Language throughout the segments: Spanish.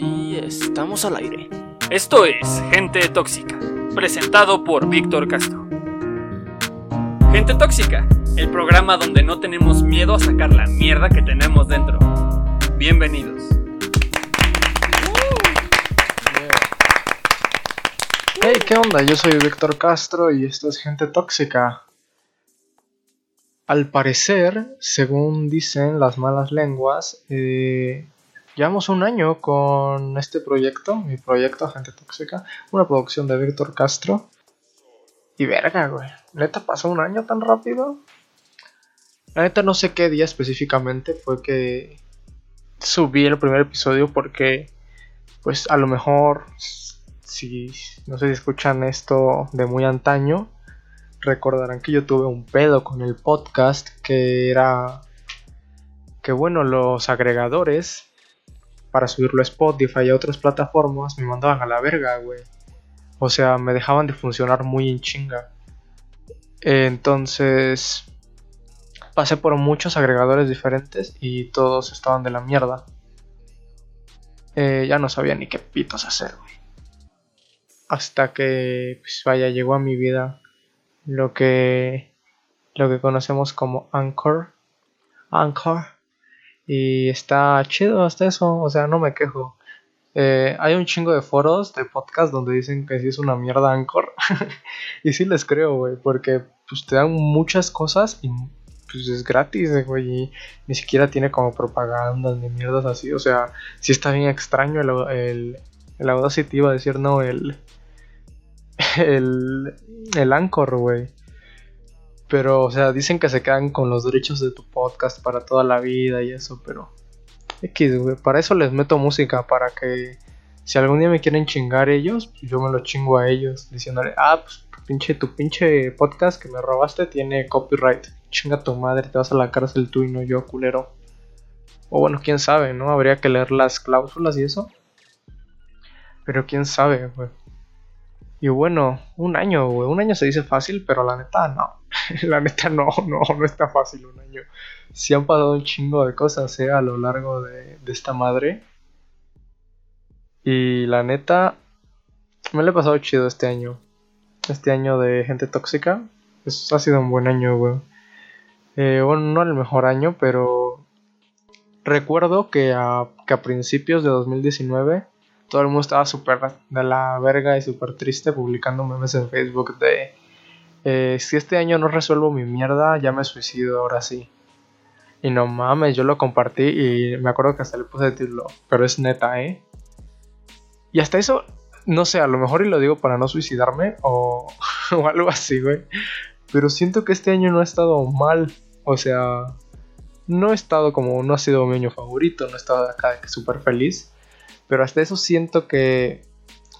Y estamos al aire. Esto es Gente Tóxica, presentado por Víctor Castro. Gente Tóxica, el programa donde no tenemos miedo a sacar la mierda que tenemos dentro. Bienvenidos. Hey, ¿qué onda? Yo soy Víctor Castro y esto es Gente Tóxica. Al parecer, según dicen las malas lenguas, eh, llevamos un año con este proyecto, mi proyecto Gente Tóxica, una producción de Víctor Castro. Y verga, güey, neta pasó un año tan rápido. La neta no sé qué día específicamente fue que subí el primer episodio porque, pues a lo mejor, si no sé si escuchan esto de muy antaño, recordarán que yo tuve un pedo con el podcast que era que bueno, los agregadores para subirlo a Spotify y a otras plataformas me mandaban a la verga, güey. O sea, me dejaban de funcionar muy en chinga. Entonces, pasé por muchos agregadores diferentes y todos estaban de la mierda. Eh, ya no sabía ni qué pitos hacer, güey. Hasta que, pues vaya, llegó a mi vida lo que lo que conocemos como Anchor. Anchor. Y está chido hasta eso, o sea, no me quejo. Eh, hay un chingo de foros de podcast donde dicen que sí es una mierda Anchor. y sí les creo, güey, porque pues te dan muchas cosas y pues es gratis, güey, y ni siquiera tiene como propagandas ni mierdas así. O sea, sí está bien extraño el, el, el Audacity, iba a decir, no, el, el, el Anchor, güey. Pero, o sea, dicen que se quedan con los derechos de tu podcast para toda la vida y eso, pero... X, güey. Para eso les meto música, para que si algún día me quieren chingar ellos, yo me lo chingo a ellos, diciéndole, ah, pues pinche, tu pinche podcast que me robaste tiene copyright. Chinga tu madre, te vas a la cárcel tú y no yo, culero. O bueno, quién sabe, ¿no? Habría que leer las cláusulas y eso. Pero quién sabe, güey. Y bueno, un año, güey. Un año se dice fácil, pero la neta no. la neta no, no, no está fácil un año. Sí han pasado un chingo de cosas, eh, a lo largo de, esta madre. Y la neta, me lo he pasado chido este año. Este año de gente tóxica. Ha sido un buen año, güey. Eh, bueno, no el mejor año, pero recuerdo que a, que a principios de 2019 todo el mundo estaba súper de la verga y súper triste publicando memes en Facebook de eh, si este año no resuelvo mi mierda, ya me suicido ahora sí. Y no mames, yo lo compartí y me acuerdo que hasta le puse el título, pero es neta, ¿eh? Y hasta eso, no sé, a lo mejor y lo digo para no suicidarme o, o algo así, güey. Pero siento que este año no ha estado mal. O sea, no he estado como, no ha sido mi año favorito, no he estado acá de que súper feliz. Pero hasta eso siento que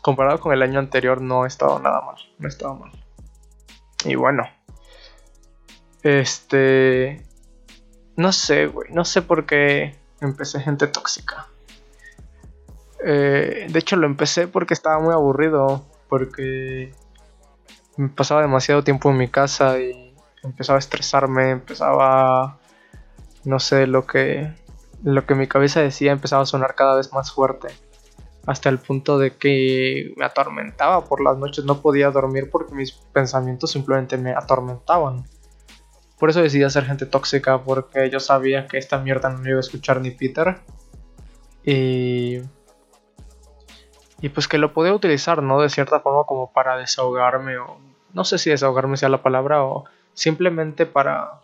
comparado con el año anterior no he estado nada mal. No he estado mal. Y bueno. Este... No sé, güey. No sé por qué empecé gente tóxica. Eh, de hecho lo empecé porque estaba muy aburrido. Porque me pasaba demasiado tiempo en mi casa y empezaba a estresarme. Empezaba... No sé, lo que lo que mi cabeza decía empezaba a sonar cada vez más fuerte. Hasta el punto de que me atormentaba por las noches. No podía dormir porque mis pensamientos simplemente me atormentaban. Por eso decidí ser gente tóxica. Porque yo sabía que esta mierda no me iba a escuchar ni Peter. Y. Y pues que lo podía utilizar, ¿no? De cierta forma como para desahogarme. O. No sé si desahogarme sea la palabra. O simplemente para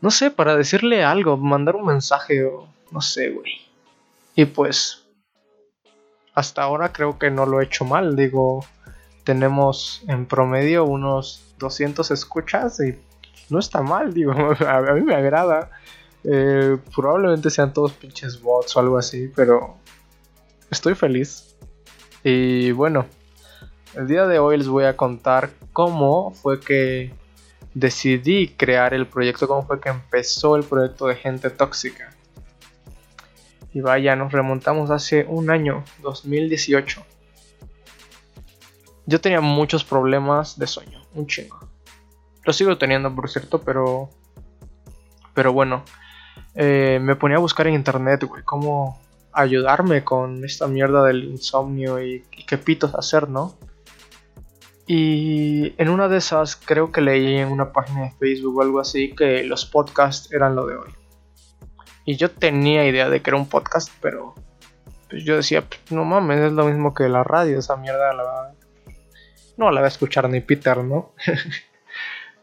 no sé, para decirle algo, mandar un mensaje o no sé, güey. Y pues, hasta ahora creo que no lo he hecho mal, digo, tenemos en promedio unos 200 escuchas y no está mal, digo, a, mí me agrada. Eh, probablemente sean todos pinches bots o algo así, pero estoy feliz. Y bueno, el día de hoy les voy a contar cómo fue que decidí crear el proyecto, cómo fue que empezó el proyecto de gente tóxica. Y vaya, nos remontamos hace un año, 2018. Yo tenía muchos problemas de sueño, un chingo. Lo sigo teniendo, por cierto, pero. Pero bueno. Eh, me ponía a buscar en internet, güey, cómo ayudarme con esta mierda del insomnio y, y qué pitos hacer, ¿no? Y en una de esas creo que leí en una página de Facebook o algo así que los podcasts eran lo de hoy. Y yo tenía idea de que era un podcast, pero pues yo decía, pues, no mames, es lo mismo que la radio, esa mierda la no la va a escuchar ni Peter, ¿no?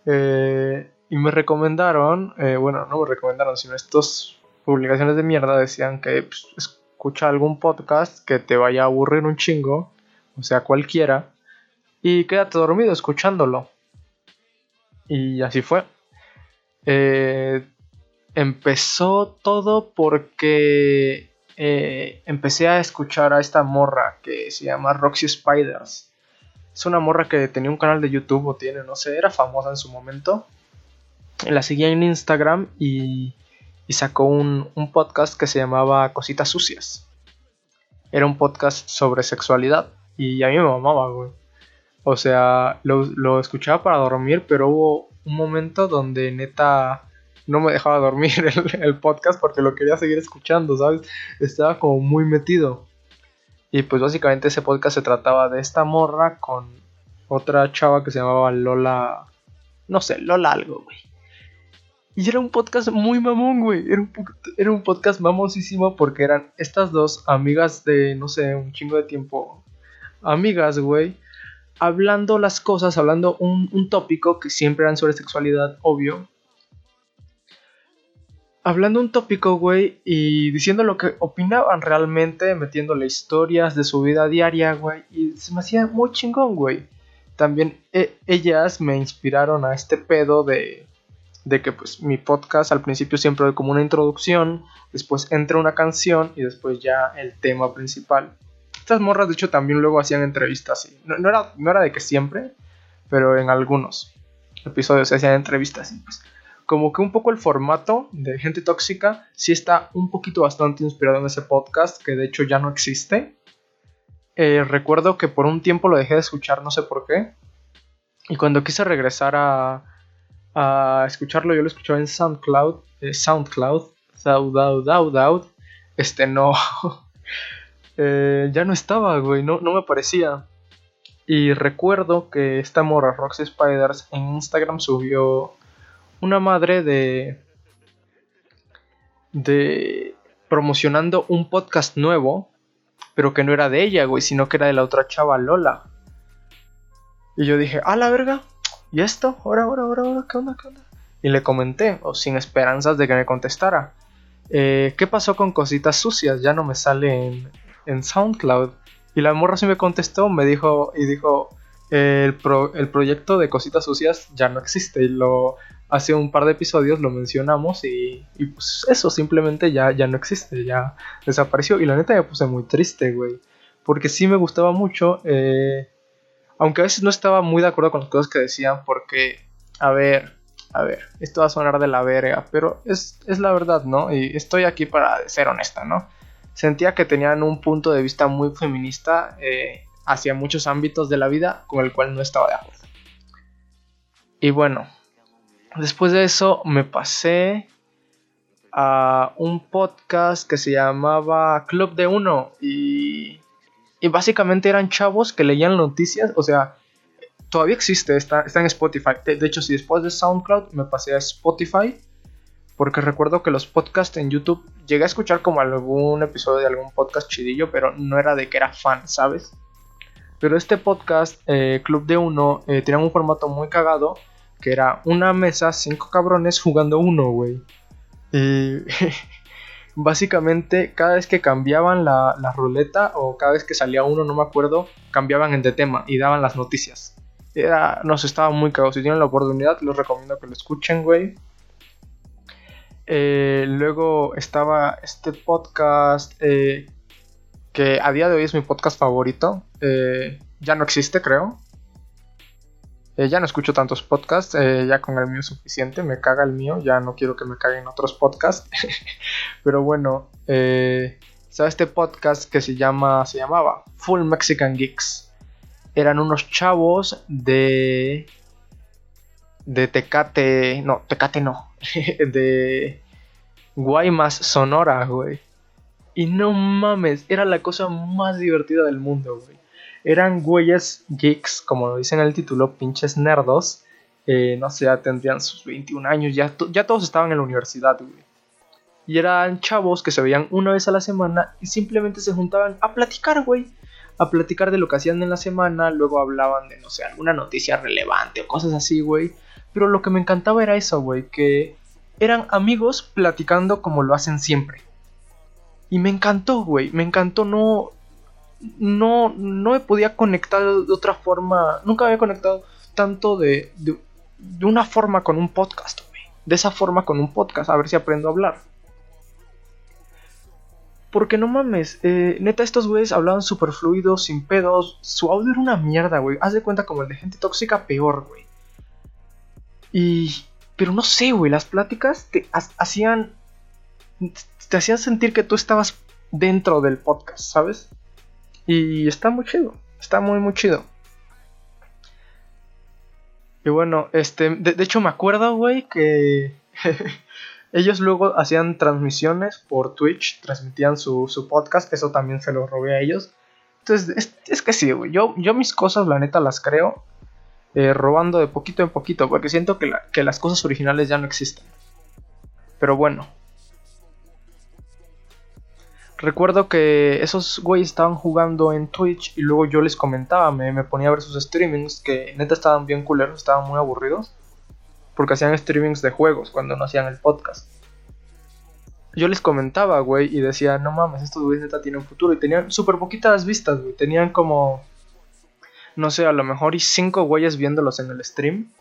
Eh, y me recomendaron, eh, bueno, no me recomendaron, sino estas publicaciones de mierda decían que pues, escucha algún podcast que te vaya a aburrir un chingo, o sea, cualquiera, y quédate dormido escuchándolo. Y así fue. Eh, empezó todo porque empecé a escuchar a esta morra que se llama Roxy Spiders. Es una morra que tenía un canal de YouTube o tiene, no sé, era famosa en su momento. La seguía en Instagram y, sacó un, podcast que se llamaba Cositas Sucias. Era un podcast sobre sexualidad y a mí me mamaba, güey. O sea, lo, escuchaba para dormir, pero hubo un momento donde neta no me dejaba dormir el, el, podcast porque lo quería seguir escuchando, ¿sabes? Estaba como muy metido. Y pues básicamente ese podcast se trataba de esta morra con otra chava que se llamaba Lola. No sé, Lola algo, güey. Y era un podcast muy mamón, güey. Era un, era un podcast mamosísimo porque eran estas dos amigas de, no sé, un chingo de tiempo. Amigas, güey. Hablando las cosas, hablando un, un tópico que siempre eran sobre sexualidad, obvio hablando un tópico, güey, y diciendo lo que opinaban realmente, metiéndole historias de su vida diaria, güey, y se me hacía muy chingón, güey. También e, ellas me inspiraron a este pedo de, de que pues mi podcast al principio siempre hay como una introducción, después entra una canción y después ya el tema principal. Estas morras de hecho también luego hacían entrevistas, y no, era, de que siempre, pero en algunos episodios se hacían entrevistas y pues como que un poco el formato de gente tóxica sí está un poquito bastante inspirado en ese podcast, que de hecho ya no existe. Eh, recuerdo que por un tiempo lo dejé de escuchar, no sé por qué. Y cuando quise regresar a, escucharlo, yo lo escuchaba en SoundCloud, eh, SoundCloud, SoundCloud, este no, eh, ya no estaba, güey, no, no me parecía. Y recuerdo que esta morra Roxy Spiders en Instagram subió una madre de de promocionando un podcast nuevo, pero que no era de ella, güey, sino que era de la otra chava Lola. Y yo dije, "A la verga, ¿y esto? Ahora, ahora, ahora, ahora, ¿qué onda, qué onda?" Y le comenté, o sin esperanzas de que me contestara. Eh, ¿Qué pasó con cositas sucias? Ya no me sale en SoundCloud. Y la morra sí me contestó, me dijo, y dijo, el, el, proyecto de Cositas Sucias ya no existe. Lo, hace un par de episodios lo mencionamos y, y, pues eso simplemente ya, ya no existe, ya desapareció. Y la neta me puse muy triste, güey. Porque sí me gustaba mucho, eh, aunque a veces no estaba muy de acuerdo con las cosas que decían, porque, a ver, a ver, esto va a sonar de la verga, pero es, es la verdad, ¿no? Y estoy aquí para ser honesta, ¿no? Sentía que tenían un punto de vista muy feminista eh, hacia muchos ámbitos de la vida con el cual no estaba de acuerdo. Y bueno, después de eso me pasé a un podcast que se llamaba Club de Uno y, y básicamente eran chavos que leían noticias, o sea, todavía existe, está, está en Spotify. De, de, hecho, si después de SoundCloud me pasé a Spotify, porque recuerdo que los podcasts en YouTube llegué a escuchar como algún episodio de algún podcast chidillo, pero no era de que era fan, ¿sabes? Pero este podcast, eh, Club de Uno, eh, tenía un formato muy cagado, que era una mesa, cinco cabrones jugando uno, güey. Y básicamente cada vez que cambiaban la, ruleta o cada vez que salía uno, no me acuerdo, cambiaban de tema y daban las noticias. Era, nos estaba muy cagado. Si tienen la oportunidad, les recomiendo que lo escuchen, güey. Eh, luego estaba este podcast que a día de hoy es mi podcast favorito. Eh, ya no existe, creo. Eh, ya no escucho tantos podcasts, eh, ya con el mío es suficiente, me caga el mío, ya no quiero que me caguen otros podcasts. Pero bueno, ¿sabes este podcast que se llama, se llamaba Full Mexican Geeks? Eran unos chavos de de Tecate, no, Tecate no, de Guaymas, Sonora, güey. Y no mames, era la cosa más divertida del mundo, güey. Eran güeyes geeks, como lo dice en el título, pinches nerdos. No sé, tendrían sus 21 años, ya, ya todos estaban en la universidad, güey. Y eran chavos que se veían una vez a la semana y simplemente se juntaban a platicar, güey. A platicar de lo que hacían en la semana, luego hablaban de, no sé, alguna noticia relevante o cosas así, güey. Pero lo que me encantaba era eso, güey, que eran amigos platicando como lo hacen siempre. Y me encantó, güey, me encantó, no, no, no me podía conectar de otra forma, nunca había conectado tanto de, de, de una forma con un podcast, güey. De esa forma con un podcast, a ver si aprendo a hablar. Porque no mames, eh, neta, estos güeyes hablaban súper fluidos, sin pedos. Su audio era una mierda, güey. Haz de cuenta como el de gente tóxica, peor, güey. Y. Pero no sé, güey. Las pláticas te hacían. Te hacían sentir que tú estabas dentro del podcast, ¿sabes? Y está muy chido. Está muy, muy chido. Y bueno, este. De, hecho, me acuerdo, güey, que. Ellos luego hacían transmisiones por Twitch, transmitían su, su, podcast, eso también se lo robé a ellos. Entonces, es, es que sí, güey. Yo, yo mis cosas, la neta, las creo eh, robando de poquito en poquito, porque siento que, la, que las cosas originales ya no existen. Pero bueno. Recuerdo que esos güeyes estaban jugando en Twitch y luego yo les comentaba, me, me ponía a ver sus streamings, que neta estaban bien culeros, estaban muy aburridos porque hacían streamings de juegos cuando no hacían el podcast. Yo les comentaba, güey, y decía, no mames, estos güeyes neta tienen futuro. Y tenían súper poquitas vistas, güey. Tenían como, no sé, a lo mejor y cinco güeyes viéndolos en el stream.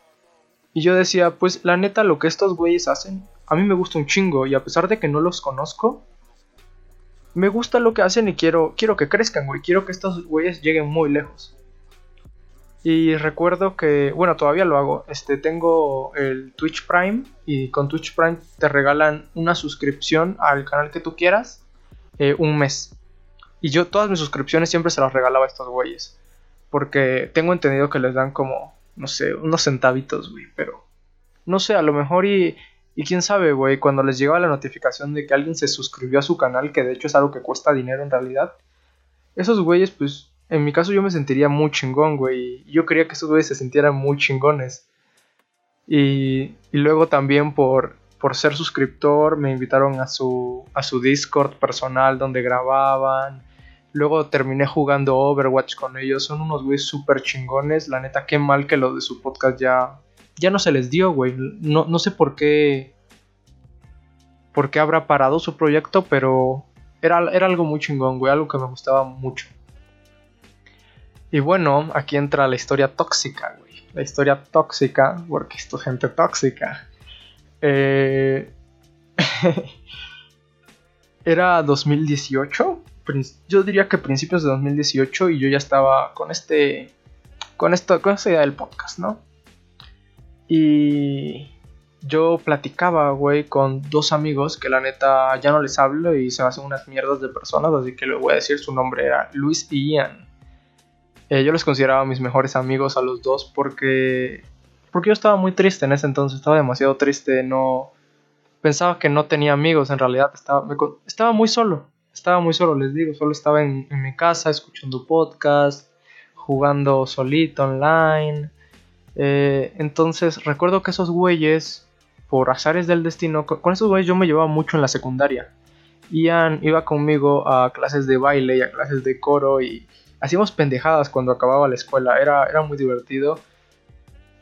Y yo decía, pues la neta, lo que estos güeyes hacen, a mí me gusta un chingo. Y a pesar de que no los conozco, me gusta lo que hacen y quiero, quiero que crezcan, güey. Quiero que estos güeyes lleguen muy lejos. Y recuerdo que, bueno, todavía lo hago. Este, tengo el Twitch Prime y con Twitch Prime te regalan una suscripción al canal que tú quieras eh, un mes. Y yo todas mis suscripciones siempre se las regalaba a estos güeyes. Porque tengo entendido que les dan como, no sé, unos centavitos, güey. Pero, no sé, a lo mejor y, y quién sabe, güey, cuando les llegaba la notificación de que alguien se suscribió a su canal, que de hecho es algo que cuesta dinero en realidad. Esos güeyes, pues en mi caso yo me sentiría muy chingón, güey. Yo quería que esos güeyes se sintieran muy chingones. Y, y luego también por, por ser suscriptor me invitaron a su, a su Discord personal donde grababan. Luego terminé jugando Overwatch con ellos. Son unos güeyes súper chingones. La neta, qué mal que lo de su podcast ya, ya no se les dio, güey. No, no sé por qué. Por qué habrá parado su proyecto, pero era, era algo muy chingón, güey. Algo que me gustaba mucho. Y bueno, aquí entra la historia tóxica, güey. La historia tóxica, porque esto es gente tóxica. Eh... Era 2018. Yo diría que principios de 2018 y yo ya estaba con este... Con, esto, con esta idea del podcast, ¿no? Y yo platicaba, güey, con dos amigos que la neta ya no les hablo y se me hacen unas mierdas de personas, así que le voy a decir su nombre era Luis y Ian. Eh, yo les consideraba mis mejores amigos a los dos porque porque yo estaba muy triste en ese entonces, estaba demasiado triste, no pensaba que no tenía amigos, en realidad estaba, estaba muy solo, estaba muy solo, les digo, solo estaba en, mi casa escuchando podcast, jugando solito online. Eh, entonces recuerdo que esos güeyes, por azares del destino, con, con esos güeyes yo me llevaba mucho en la secundaria. Ian iba conmigo a clases de baile y a clases de coro y hacíamos pendejadas cuando acababa la escuela, era, era muy divertido.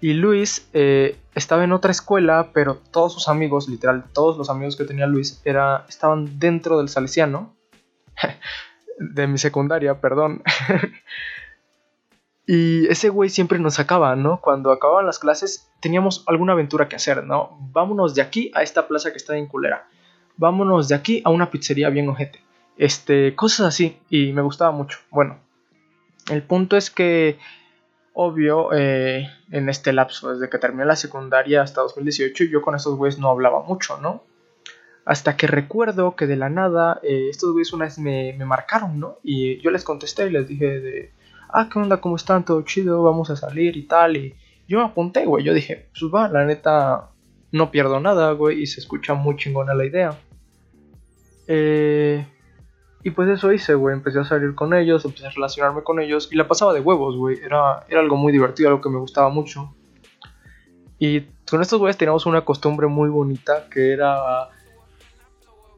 Y Luis eh, estaba en otra escuela, pero todos sus amigos, literal, todos los amigos que tenía Luis, era, estaban dentro del Salesiano. De mi secundaria, perdón. y ese güey siempre nos sacaba, ¿no? Cuando acababan las clases teníamos alguna aventura que hacer, ¿no? Vámonos de aquí a esta plaza que está en culera. Vámonos de aquí a una pizzería bien ojete. Este, cosas así. Y me gustaba mucho. Bueno, el punto es que, obvio, eh, en este lapso, desde que terminé la secundaria hasta 2018, yo con estos güeyes no hablaba mucho, ¿no? Hasta que recuerdo que de la nada, eh, estos güeyes una vez me, me, marcaron, ¿no? Y yo les contesté y les dije de, ah, ¿qué onda? ¿Cómo están? ¿Todo chido? Vamos a salir y tal. Y yo me apunté, güey. Yo dije, pues va, la neta, no pierdo nada, güey. Y se escucha muy chingona la idea. Eh y pues eso hice, güey. Empecé a salir con ellos, empecé a relacionarme con ellos y la pasaba de huevos, güey. Era, era algo muy divertido, algo que me gustaba mucho. Y con estos güeyes teníamos una costumbre muy bonita que era.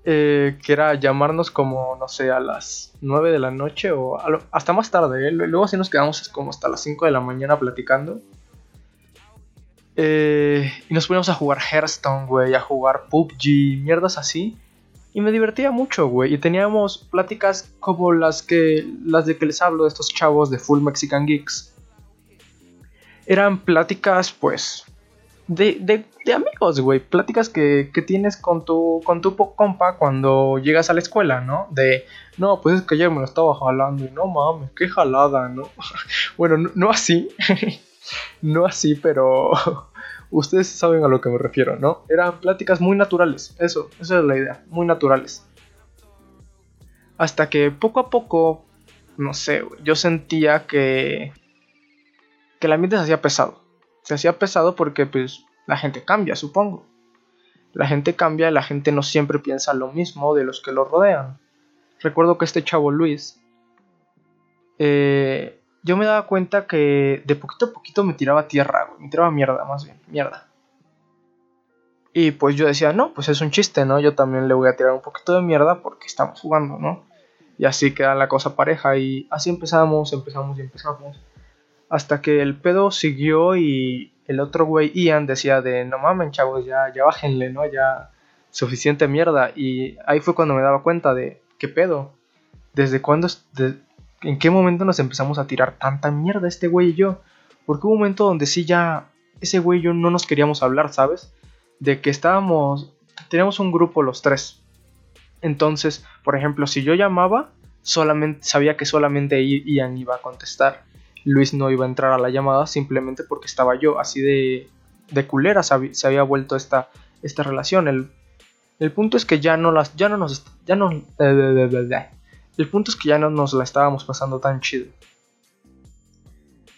Eh, que era llamarnos como, no sé, a las 9 de la noche o hasta más tarde. ¿eh? Luego así nos quedamos como hasta las 5 de la mañana platicando. Eh, y nos poníamos a jugar Hearthstone, güey, a jugar PUBG, mierdas así. Y me divertía mucho, güey. Y teníamos pláticas como las que las de que les hablo de estos chavos de Full Mexican Geeks. Eran pláticas, pues, de, de, de amigos, güey. Pláticas que, que, tienes con tu, con tu compa cuando llegas a la escuela, ¿no? De, no, pues es que ayer me lo estaba jalando y no mames, qué jalada, ¿no? bueno, no, así. no así, pero ustedes saben a lo que me refiero, ¿no? Eran pláticas muy naturales, eso, esa es la idea, muy naturales. Hasta que poco a poco, no sé, yo sentía que que el ambiente se hacía pesado. Se hacía pesado porque pues la gente cambia, supongo. La gente cambia, la gente no siempre piensa lo mismo de los que lo rodean. Recuerdo que este chavo Luis eh, yo me daba cuenta que de poquito a poquito me tiraba tierra, güey. Me tiraba mierda, más bien, mierda. Y pues yo decía, no, pues es un chiste, ¿no? Yo también le voy a tirar un poquito de mierda porque estamos jugando, ¿no? Y así queda la cosa pareja. Y así empezamos, empezamos y empezamos. Hasta que el pedo siguió y el otro güey, Ian, decía de, no mamen, chavos, ya, ya bájenle, ¿no? Ya suficiente mierda. Y ahí fue cuando me daba cuenta de, ¿qué pedo? ¿Desde cuándo, en qué momento nos empezamos a tirar tanta mierda este güey y yo. Porque hubo un momento donde sí ya ese güey y yo no nos queríamos hablar, ¿sabes? De que estábamos, teníamos un grupo los tres. Entonces, por ejemplo, si yo llamaba, solamente sabía que solamente Ian iba a contestar. Luis no iba a entrar a la llamada simplemente porque estaba yo. Así de, de culera se había vuelto esta, esta relación. El, punto es que ya no las, ya no nos, no, el punto es que ya no nos la estábamos pasando tan chido.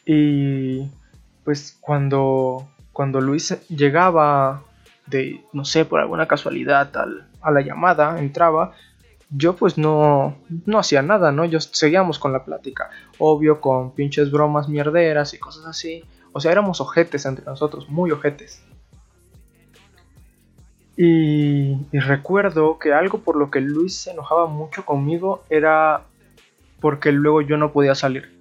Y pues cuando, cuando Luis llegaba de, no sé, por alguna casualidad a la llamada, entraba, yo pues no, no hacía nada, ¿no? Yo seguíamos con la plática. Obvio, con pinches bromas mierderas y cosas así. O sea, éramos ojetes entre nosotros, muy ojetes. Y, recuerdo que algo por lo que Luis se enojaba mucho conmigo era porque luego yo no podía salir.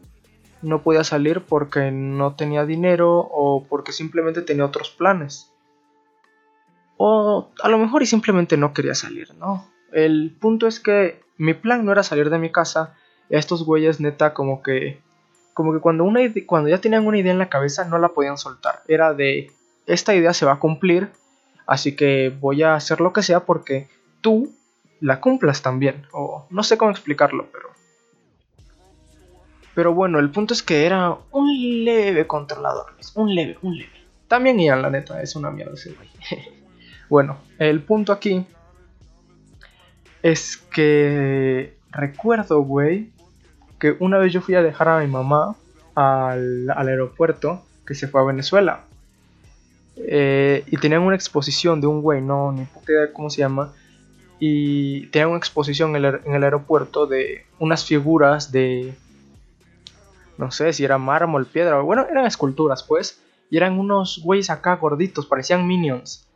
No podía salir porque no tenía dinero o porque simplemente tenía otros planes. O a lo mejor y simplemente no quería salir, ¿no? El punto es que mi plan no era salir de mi casa. Estos güeyes neta como que... Como que cuando, una, cuando ya tenían una idea en la cabeza no la podían soltar. Era de... Esta idea se va a cumplir Así que voy a hacer lo que sea porque tú la cumplas también. O no sé cómo explicarlo, pero... Pero bueno, el punto es que era un leve controlador. Un leve, un leve. También Ian, la neta, es una mierda ese güey. bueno, el punto aquí es que recuerdo, güey, que una vez yo fui a dejar a mi mamá al, al aeropuerto que se fue a Venezuela. Eh, y tenían una exposición de un güey, no, ni puta idea cómo se llama. Y tenían una exposición en el, aeropuerto de unas figuras de. No sé si era mármol, piedra, bueno, eran esculturas, pues. Y eran unos güeyes acá gorditos, parecían minions.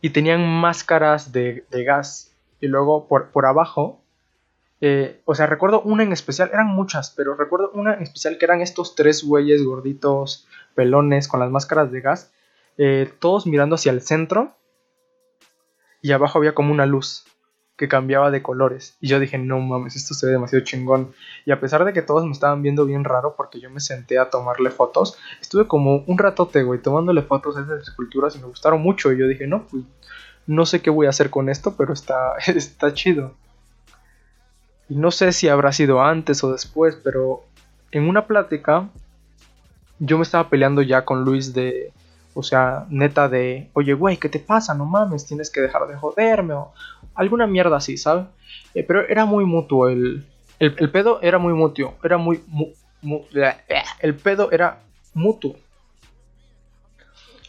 Y tenían máscaras de, gas. Y luego por, por abajo eh, o sea, recuerdo una en especial, eran muchas, pero recuerdo una en especial que eran estos tres güeyes gorditos, pelones, con las máscaras de gas, eh, todos mirando hacia el centro y abajo había como una luz que cambiaba de colores. Y yo dije, no mames, esto se ve demasiado chingón. Y a pesar de que todos me estaban viendo bien raro porque yo me senté a tomarle fotos, estuve como un ratote, güey, tomándole fotos a esas esculturas y me gustaron mucho. Y yo dije, no, pues no sé qué voy a hacer con esto, pero está, está chido. Y no sé si habrá sido antes o después, pero en una plática yo me estaba peleando ya con Luis de o sea, neta de, oye, güey, ¿qué te pasa? No mames, tienes que dejar de joderme o alguna mierda así, ¿sabes? Eh, pero era muy mutuo, el, el, pedo era muy mutuo, era muy... el pedo era mutuo.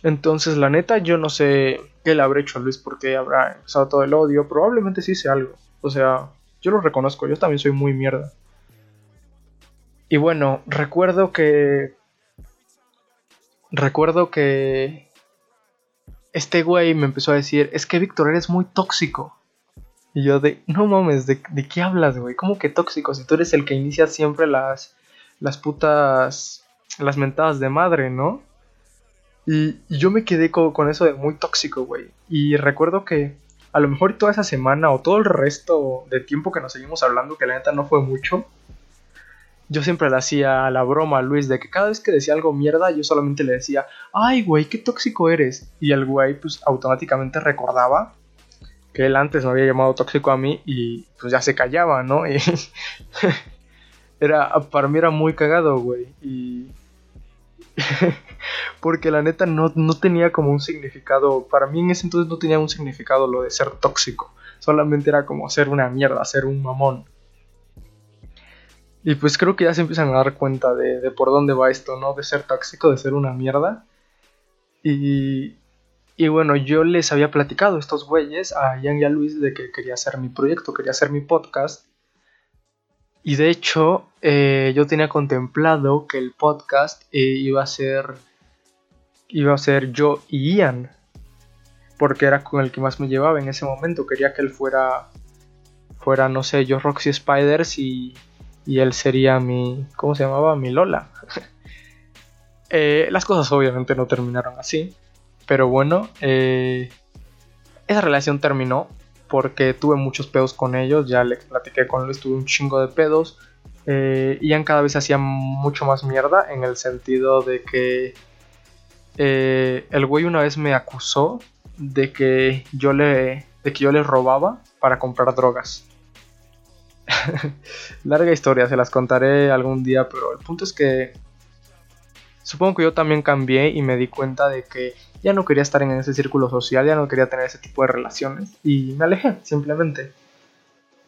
Entonces, la neta, yo no sé qué le habré hecho a Luis porque habrá empezado todo el odio. Probablemente sí hice algo. O sea, Yo lo reconozco, yo también soy muy mierda. Y bueno, recuerdo que... Recuerdo que... Este güey me empezó a decir, es que Víctor, eres muy tóxico. Y yo de, no mames, ¿de, de qué hablas, güey? ¿Cómo que tóxico? Si tú eres el que inicia siempre las, las putas, las mentadas de madre, ¿no? Y, yo me quedé con, eso de muy tóxico, güey. Y recuerdo que a lo mejor toda esa semana o todo el resto de tiempo que nos seguimos hablando, que la neta no fue mucho, yo siempre le hacía la broma a Luis de que cada vez que decía algo mierda, yo solamente le decía, ay, güey, qué tóxico eres. Y el güey, pues automáticamente recordaba que él antes me había llamado tóxico a mí y pues ya se callaba, ¿no? Y era, para mí era muy cagado, güey. Y porque la neta no, tenía como un significado, para mí en ese entonces no tenía un significado lo de ser tóxico, solamente era como ser una mierda, ser un mamón. Y pues creo que ya se empiezan a dar cuenta de, por dónde va esto, ¿no? De ser tóxico, de ser una mierda. Y, y bueno, yo les había platicado a estos güeyes, a Ian y a Luis, de que quería hacer mi proyecto, quería hacer mi podcast. Y de hecho, eh, yo tenía contemplado que el podcast eh, iba a ser. iba a ser yo y Ian. Porque era con el que más me llevaba en ese momento. Quería que él fuera. fuera, no sé, yo Roxy Spiders y. y él sería mi. ¿cómo se llamaba? Mi Lola. Eh, las cosas obviamente no terminaron así. Pero bueno, esa relación terminó porque tuve muchos pedos con ellos, ya les platiqué con Luis, tuve un chingo de pedos. Eh, Ian cada vez hacía mucho más mierda en el sentido de que eh, el güey una vez me acusó de que yo le, de que yo le robaba para comprar drogas. Larga historia, se las contaré algún día, pero el punto es que supongo que yo también cambié y me di cuenta de que ya no quería estar en ese círculo social, ya no quería tener ese tipo de relaciones y me alejé simplemente.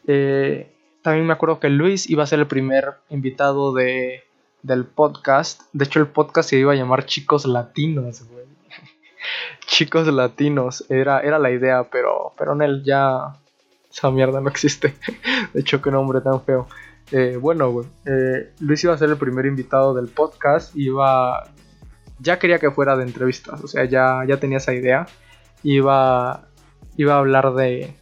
Eh, también me acuerdo que Luis iba a ser el primer invitado de, del podcast. De hecho, el podcast se iba a llamar Chicos Latinos. Chicos Latinos, era, era la idea, pero, pero en él ya esa mierda no existe. de hecho, qué nombre tan feo. Eh, bueno, eh, Luis iba a ser el primer invitado del podcast. Iba, ya quería que fuera de entrevistas, o sea, ya, ya tenía esa idea. Iba, iba a hablar de,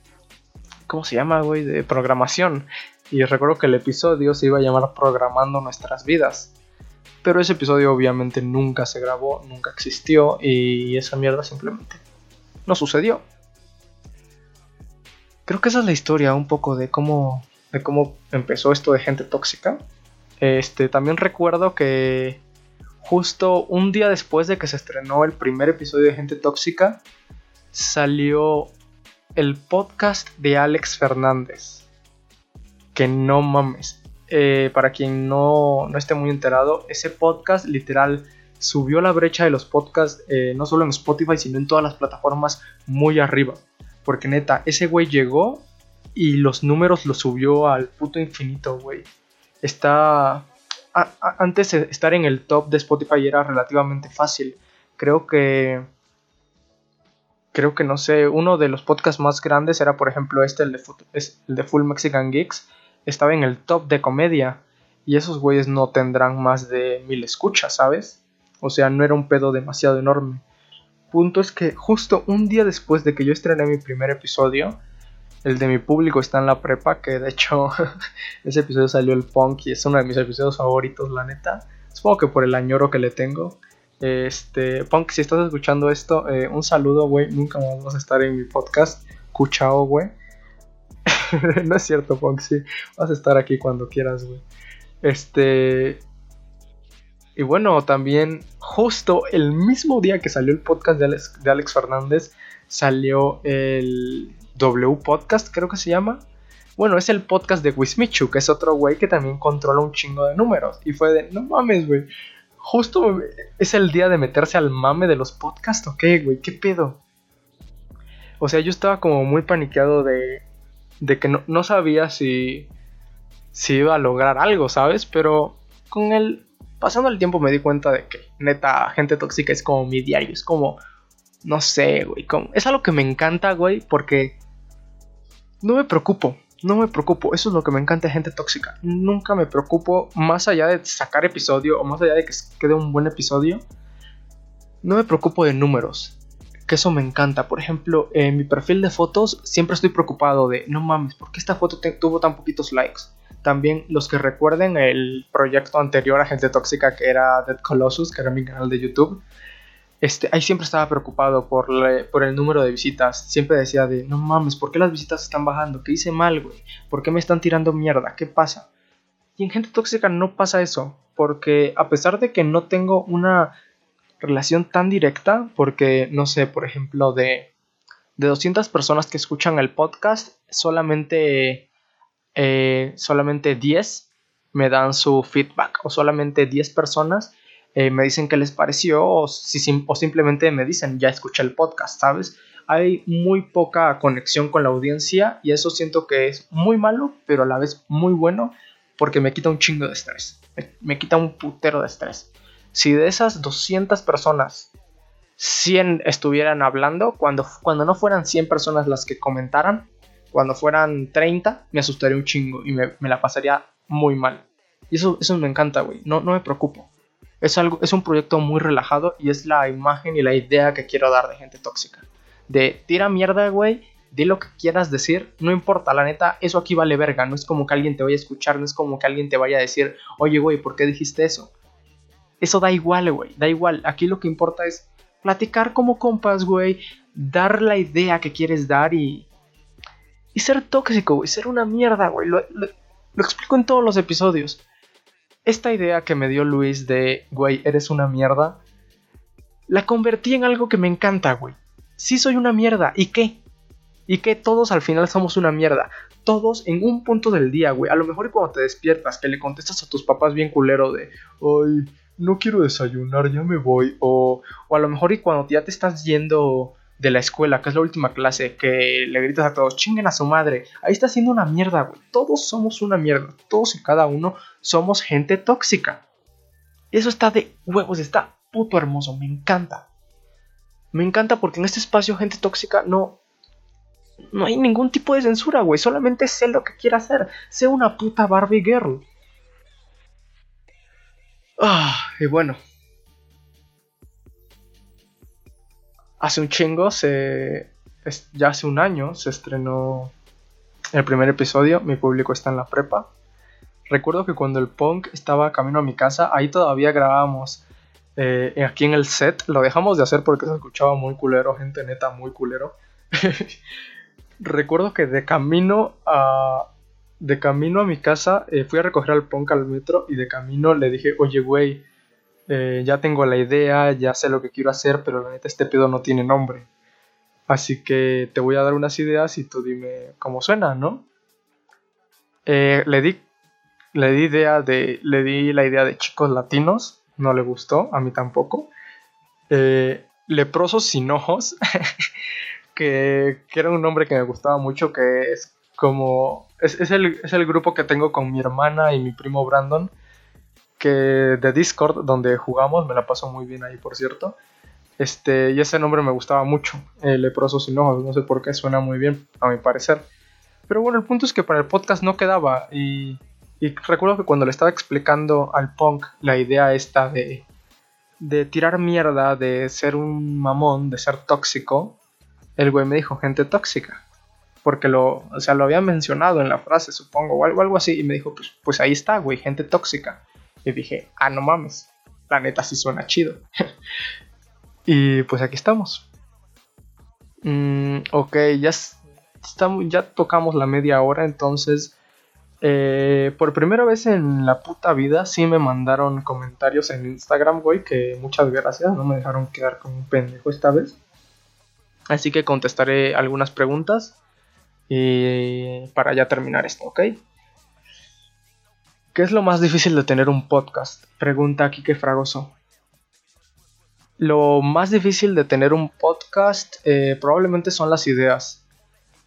¿cómo se llama, güey? De programación. Y recuerdo que el episodio se iba a llamar Programando nuestras vidas. Pero ese episodio obviamente nunca se grabó, nunca existió y esa mierda simplemente no sucedió. Creo que esa es la historia un poco de cómo, de cómo empezó esto de gente tóxica. Este, también recuerdo que justo un día después de que se estrenó el primer episodio de Gente Tóxica, salió el podcast de Alex Fernández. Que no mames. Eh, para quien no, no, esté muy enterado, ese podcast literal subió la brecha de los podcasts eh, no solo en Spotify, sino en todas las plataformas muy arriba. Porque neta, ese güey llegó y los números los subió al puto infinito, güey. Está antes estar en el top de Spotify era relativamente fácil. Creo que creo que no sé, uno de los podcasts más grandes era por ejemplo este, el de, el de Full Mexican Geeks, estaba en el top de comedia y esos güeyes no tendrán más de mil escuchas, ¿sabes? O sea, no era un pedo demasiado enorme. Punto es que justo un día después de que yo estrené mi primer episodio, el de mi público está en la prepa, que de hecho ese episodio salió el punk y es uno de mis episodios favoritos, la neta. Supongo que por el añoro que le tengo. Este, Punk, si estás escuchando esto, eh, un saludo, güey. Nunca más vas a estar en mi podcast. Cuchao, güey. no es cierto, Punk, sí. Vas a estar aquí cuando quieras, güey. Este. Y bueno, también, justo el mismo día que salió el podcast de Alex, de Alex Fernández, salió el W Podcast, creo que se llama. Bueno, es el podcast de Wismichu, que es otro güey que también controla un chingo de números. Y fue de, no mames, güey. Justo es el día de meterse al mame de los podcasts, ¿o qué, güey? ¿Qué pedo? O sea, yo estaba como muy paniqueado de, de que no, no sabía si, si iba a lograr algo, ¿sabes? Pero con el pasando el tiempo me di cuenta de que neta gente tóxica es como mi diario, es como no sé, güey, como, es algo que me encanta, güey, porque no me preocupo. no me preocupo, eso es lo que me encanta de gente tóxica. Nunca me preocupo, más allá de sacar episodio o más allá de que quede un buen episodio, no me preocupo de números. Que eso me encanta. Por ejemplo, en mi perfil de fotos siempre estoy preocupado de, no mames, ¿por qué esta foto tuvo tan poquitos likes? También los que recuerden el proyecto anterior a Gente Tóxica que era Dead Colossus, que era mi canal de YouTube, este, ahí siempre estaba preocupado por, por el número de visitas. Siempre decía de, no mames, ¿por qué las visitas están bajando? ¿Qué hice mal, güey? ¿Por qué me están tirando mierda? ¿Qué pasa? Y en gente tóxica no pasa eso, porque a pesar de que no tengo una relación tan directa, porque, no sé, por ejemplo, de, de 200 personas que escuchan el podcast, solamente, eh, solamente 10 me dan su feedback, o solamente 10 personas eh, me dicen qué les pareció o, si, o simplemente me dicen ya escuché el podcast, ¿sabes? Hay muy poca conexión con la audiencia y eso siento que es muy malo, pero a la vez muy bueno porque me quita un chingo de estrés. Me, quita un putero de estrés. Si de esas 200 personas 100 estuvieran hablando, cuando, cuando no fueran 100 personas las que comentaran, cuando fueran 30, me asustaría un chingo y me, la pasaría muy mal. Y eso, eso me encanta, güey. No, no me preocupo. Es, algo, es un proyecto muy relajado y es la imagen y la idea que quiero dar de gente tóxica. De tira mierda, güey, di lo que quieras decir, no importa, la neta, eso aquí vale verga, no es como que alguien te vaya a escuchar, no es como que alguien te vaya a decir, oye, güey, ¿por qué dijiste eso? Eso da igual, güey, da igual, aquí lo que importa es platicar como compas, güey, dar la idea que quieres dar y... Y ser tóxico, güey, ser una mierda, güey, lo explico en todos los episodios esta idea que me dio Luis de, güey, eres una mierda, la convertí en algo que me encanta, güey. Sí soy una mierda, ¿y qué? Y que todos al final somos una mierda. Todos en un punto del día, güey. A lo mejor cuando te despiertas, que le contestas a tus papás bien culero de, ay, no quiero desayunar, ya me voy. O, o a lo mejor y cuando ya te estás yendo de la escuela, que es la última clase, que le gritas a todos, chinguen a su madre. Ahí está haciendo una mierda, güey. Todos somos una mierda. Todos y cada uno somos gente tóxica. Eso está de huevos, está puto hermoso, me encanta. Me encanta porque en este espacio gente tóxica no... No hay ningún tipo de censura, güey. Solamente sé lo que quiera hacer. Sé una puta Barbie Girl. Ah, y bueno, hace un chingo, se, ya hace un año, se estrenó el primer episodio, mi público está en la prepa. Recuerdo que cuando el punk estaba camino a mi casa, ahí todavía grabábamos eh, aquí en el set. Lo dejamos de hacer porque se escuchaba muy culero, gente neta muy culero. Recuerdo que de camino a, de camino a mi casa eh, fui a recoger al punk al metro y de camino le dije, oye güey, eh, ya tengo la idea, ya sé lo que quiero hacer, pero la neta este pedo no tiene nombre. Así que te voy a dar unas ideas y tú dime cómo suena, ¿no? Eh, le di le di idea de le di la idea de chicos latinos, no le gustó, a mí tampoco. Eh, leprosos sin ojos, que, era un nombre que me gustaba mucho, que es como es, el, es el grupo que tengo con mi hermana y mi primo Brandon que de Discord, donde jugamos, me la paso muy bien ahí, por cierto. Este, y ese nombre me gustaba mucho, el leproso sin ojos, no sé por qué, suena muy bien, a mi parecer. Pero bueno, el punto es que para el podcast no quedaba y, recuerdo que cuando le estaba explicando al punk la idea esta de, de tirar mierda, de ser un mamón, de ser tóxico, el güey me dijo gente tóxica. Porque lo, o sea, lo había mencionado en la frase, supongo, o algo, algo así, y me dijo, pues, pues ahí está, güey, gente tóxica. Y dije, ah, no mames, la neta sí suena chido. y pues aquí estamos. Mm, ok, ya, estamos, ya tocamos la media hora, entonces... Eh, por primera vez en la puta vida sí me mandaron comentarios en Instagram, güey, que muchas gracias, no me dejaron quedar como un pendejo esta vez. Así que contestaré algunas preguntas y para ya terminar esto, ¿ok? ¿Qué es lo más difícil de tener un podcast? Pregunta Kike Fragoso. Lo más difícil de tener un podcast eh, probablemente son las ideas.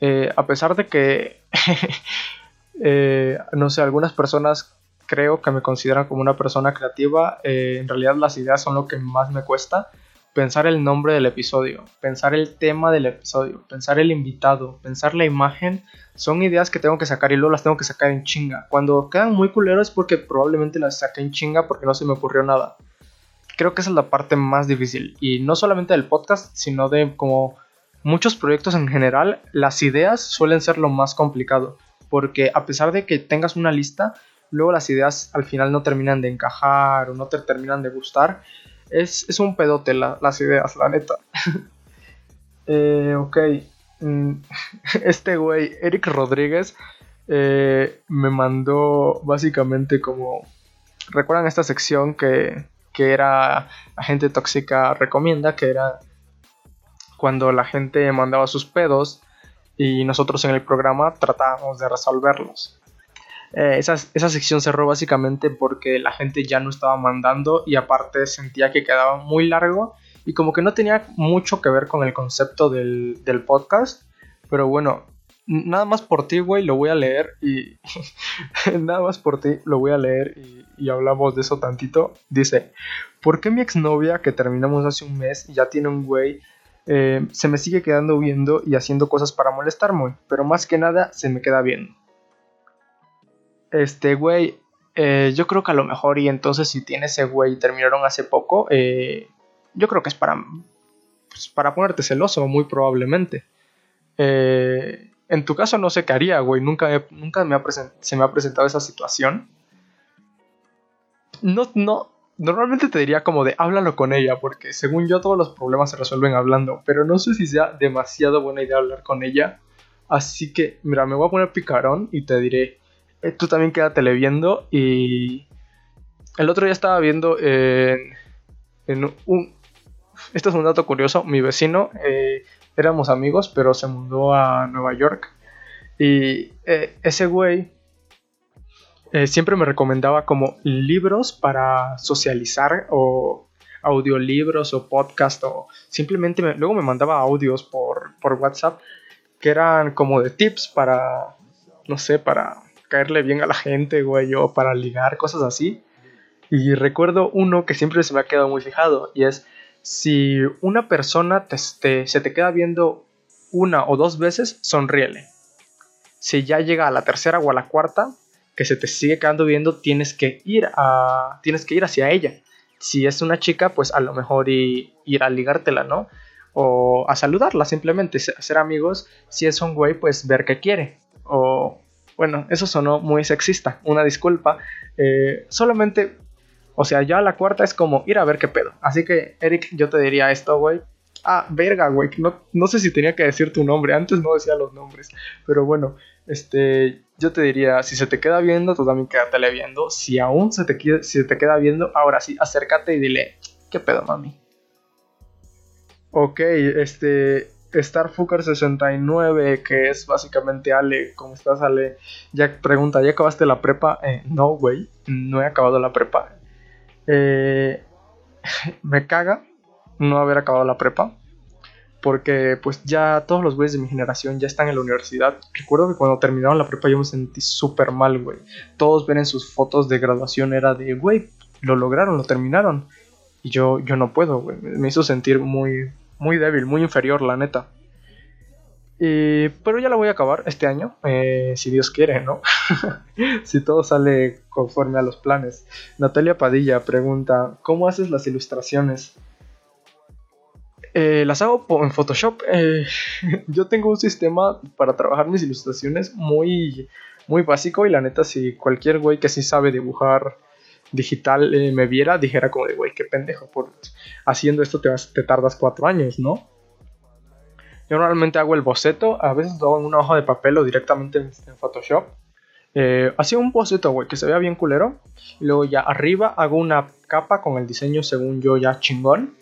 Eh, a pesar de que, eh, no sé, algunas personas creo que me consideran como una persona creativa, en realidad las ideas son lo que más me cuesta, pensar el nombre del episodio, pensar el tema del episodio, pensar el invitado, pensar la imagen, son ideas que tengo que sacar y luego las tengo que sacar en chinga. Cuando quedan muy culeros es porque probablemente las saqué en chinga porque no se me ocurrió nada. Creo que esa es la parte más difícil y no solamente del podcast, sino de como muchos proyectos en general, las ideas suelen ser lo más complicado, porque a pesar de que tengas una lista, luego las ideas al final no terminan de encajar o no te terminan de gustar. Es, es un pedote las ideas, la neta. eh, ok. Mm, este güey, Eric Rodríguez, eh, me mandó básicamente como... ¿Recuerdan esta sección que, que era la gente tóxica recomienda? Que era cuando la gente mandaba sus pedos y nosotros en el programa tratábamos de resolverlos. Eh, esa, esa, sección cerró básicamente porque la gente ya no estaba mandando y aparte sentía que quedaba muy largo y como que no tenía mucho que ver con el concepto del, del podcast. Pero bueno, nada más por ti, güey, lo voy a leer y... nada más por ti lo voy a leer y, y, hablamos de eso tantito. Dice, ¿por qué mi exnovia que terminamos hace un mes ya tiene un güey eh, se me sigue quedando viendo y haciendo cosas para molestarme, pero más que nada se me queda viendo. Este güey, eh, yo creo que a lo mejor, y entonces si tiene ese güey terminaron hace poco, eh, yo creo que es para, pues, para ponerte celoso, muy probablemente. en tu caso no sé qué haría, güey, nunca, nunca me se me ha presentado esa situación. No, no, Normalmente te diría como de háblalo con ella, porque según yo todos los problemas se resuelven hablando, pero no sé si sea demasiado buena idea hablar con ella. Así que, mira, me voy a poner picarón y te diré, eh, tú también quédatele viendo y... El otro día estaba viendo en, en un... Esto es un dato curioso, mi vecino, eh, éramos amigos, pero se mudó a Nueva York. Y eh, ese güey eh, siempre me recomendaba como libros para socializar o audiolibros o podcast o simplemente luego me mandaba audios por, por WhatsApp que eran como de tips para, no sé, para caerle bien a la gente, güey, o para ligar, cosas así. Y recuerdo uno que siempre se me ha quedado muy fijado y es si una persona te, se te queda viendo una o dos veces, sonríele. Si ya llega a la tercera o a la cuarta, que se te sigue quedando viendo, tienes que ir a tienes que ir hacia ella. Si es una chica, pues a lo mejor ir a ligártela, ¿no? O a saludarla simplemente, ser amigos. Si es un güey, pues ver qué quiere. O bueno, eso sonó muy sexista, una disculpa. Eh, solamente, o sea, ya la cuarta es como ir a ver qué pedo. Así que, Eric, yo te diría esto, güey. Ah, verga, güey. No, no sé si tenía que decir tu nombre. Antes no decía los nombres. Pero bueno, este, yo te diría, si se te queda viendo, tú también quédatele viendo. Si aún se te, si te queda viendo, ahora sí, acércate y dile, ¿qué pedo, mami? Ok, este, StarFucker69, que es básicamente Ale, ¿cómo estás, Ale? Ya pregunta, ¿ya acabaste la prepa? Eh, no, güey, no he acabado la prepa. Eh, me caga no haber acabado la prepa porque pues ya todos los güeyes de mi generación ya están en la universidad. Recuerdo que cuando terminaron la prepa yo me sentí súper mal, güey. Todos ven en sus fotos de graduación era de, güey, lo lograron, lo terminaron. Y yo, yo no puedo, güey. Me hizo sentir muy, muy débil, muy inferior, la neta. pero ya la voy a acabar este año, eh, si Dios quiere, ¿no? si todo sale conforme a los planes. Natalia Padilla pregunta, ¿cómo haces las ilustraciones? Eh, las hago en Photoshop. Eh, yo tengo un sistema para trabajar mis ilustraciones muy, muy básico y la neta si cualquier güey que sí sabe dibujar digital eh, me viera, dijera como de güey, qué pendejo, por haciendo esto te, te tardas cuatro años, ¿no? Yo normalmente hago el boceto, a veces lo hago en una hoja de papel o directamente en, Photoshop. Eh, así un boceto, güey, que se vea bien culero. Luego ya arriba hago una capa con el diseño según yo ya chingón.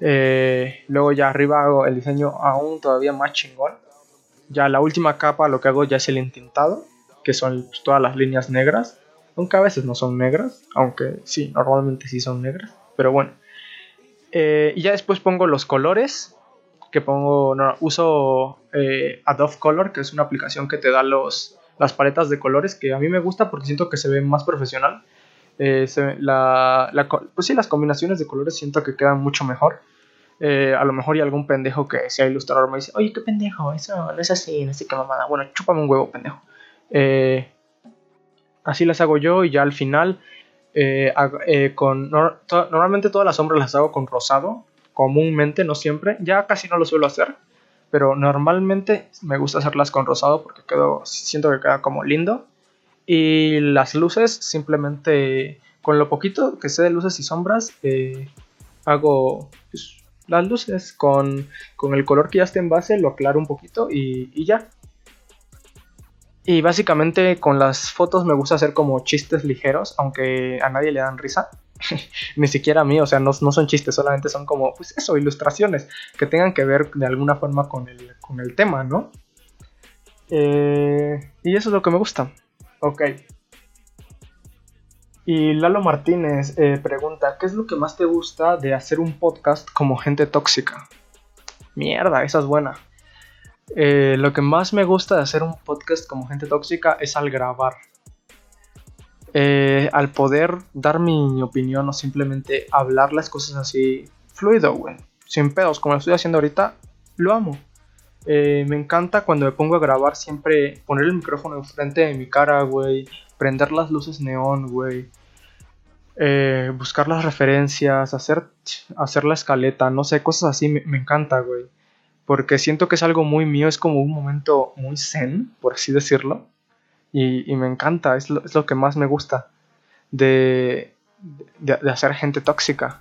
Eh, luego ya arriba hago el diseño aún todavía más chingón. Ya la última capa lo que hago ya es el intintado, que son todas las líneas negras. Aunque a veces no son negras, aunque sí, normalmente sí son negras. Pero bueno. Eh, y ya después pongo los colores. Que pongo, no, uso eh, Adobe Color, que es una aplicación que te da los, las paletas de colores, que a mí me gusta porque siento que se ve más profesional. Eh, la, pues sí, las combinaciones de colores siento que quedan mucho mejor. Eh, a lo mejor hay algún pendejo que sea ilustrador me dice, oye, qué pendejo, eso no es así, no sé qué mamada. Bueno, chúpame un huevo, pendejo. Eh, así las hago yo y ya al final, eh, eh, con, normalmente todas las sombras las hago con rosado, comúnmente, no siempre. Ya casi no lo suelo hacer, pero normalmente me gusta hacerlas con rosado porque quedo, siento que queda como lindo. Y las luces, simplemente con lo poquito que sé de luces y sombras, eh, hago pues, las luces con, con el color que ya esté en base, lo aclaro un poquito y, y ya. Y básicamente con las fotos me gusta hacer como chistes ligeros, aunque a nadie le dan risa. Ni siquiera a mí, o sea, no, no son chistes, solamente son como, pues eso, ilustraciones que tengan que ver de alguna forma con el, con el tema, ¿no? Eh, y eso es lo que me gusta. Ok. Y Lalo Martínez eh, pregunta, ¿qué es lo que más te gusta de hacer un podcast como gente tóxica? Mierda, esa es buena. Eh, lo que más me gusta de hacer un podcast como gente tóxica es al grabar. Eh, al poder dar mi opinión o simplemente hablar las cosas así fluido, güey. Sin pedos, como lo estoy haciendo ahorita, lo amo. Eh, me encanta cuando me pongo a grabar siempre poner el micrófono enfrente de mi cara, güey. Prender las luces neón, güey. Eh, buscar las referencias, hacer, hacer la escaleta, no sé, cosas así me, me encanta, güey. Porque siento que es algo muy mío, es como un momento muy zen, por así decirlo. Y, me encanta, es lo, es lo que más me gusta de, de, de hacer gente tóxica.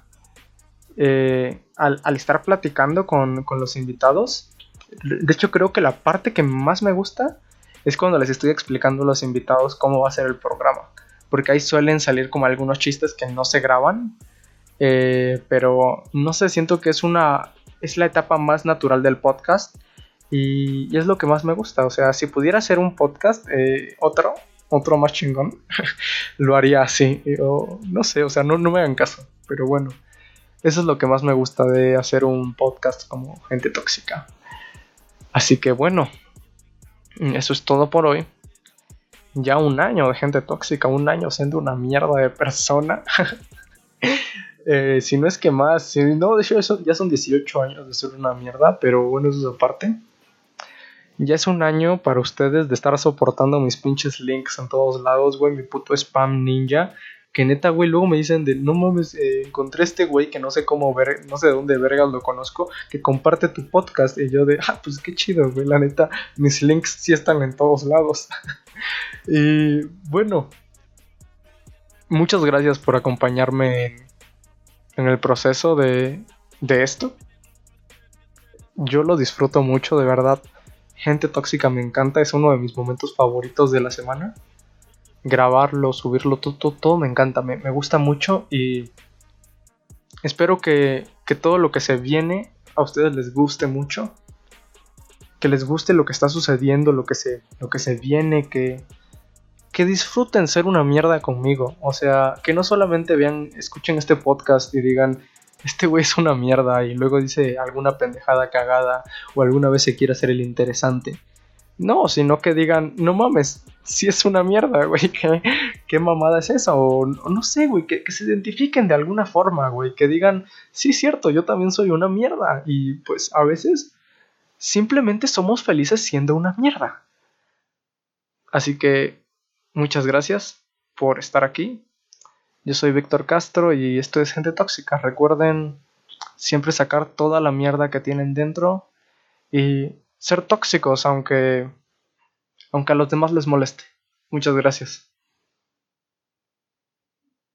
Eh, al, al estar platicando con, con los invitados, de hecho, creo que la parte que más me gusta es cuando les estoy explicando a los invitados cómo va a ser el programa. Porque ahí suelen salir como algunos chistes que no se graban. eh, pero no sé, siento que es una. Es la etapa más natural del podcast. Y, es lo que más me gusta. O sea, si pudiera hacer un podcast, eh, otro, otro más chingón, lo haría así. No sé, o sea, no, no me hagan caso. Pero bueno, eso es lo que más me gusta de hacer un podcast como gente tóxica. Así que bueno, eso es todo por hoy. Ya un año de gente tóxica, un año siendo una mierda de persona. eh, si no es que más, si no, de hecho eso, ya son 18 años de ser una mierda, pero bueno, eso es aparte. Ya es un año para ustedes de estar soportando mis pinches links en todos lados, güey, mi puto spam ninja. Que neta, güey, luego me dicen de, no mames, eh, encontré este güey que no sé cómo ver, no sé de dónde vergas lo conozco, que comparte tu podcast. Y yo de, ah, pues qué chido, güey, la neta, mis links sí están en todos lados. y bueno, muchas gracias por acompañarme en, en el proceso de, de esto. Yo lo disfruto mucho, de verdad. Gente tóxica me encanta, es uno de mis momentos favoritos de la semana grabarlo, subirlo, todo, todo, todo me encanta, me, me, gusta mucho y espero que, que, todo lo que se viene a ustedes les guste mucho, que les guste lo que está sucediendo, lo que se, lo que se viene, que, que disfruten ser una mierda conmigo, o sea, que no solamente vean, escuchen este podcast y digan, este güey es una mierda y luego dice alguna pendejada cagada o alguna vez se quiere hacer el interesante. No, sino que digan, no mames, si es una mierda, güey, ¿qué, qué mamada es esa? O, no sé, güey, que, que, se identifiquen de alguna forma, güey, que digan, sí, cierto, yo también soy una mierda. Y pues a veces simplemente somos felices siendo una mierda. Así que muchas gracias por estar aquí. Yo soy Víctor Castro y esto es Gente Tóxica. Recuerden siempre sacar toda la mierda que tienen dentro y ser tóxicos aunque aunque a los demás les moleste. Muchas gracias.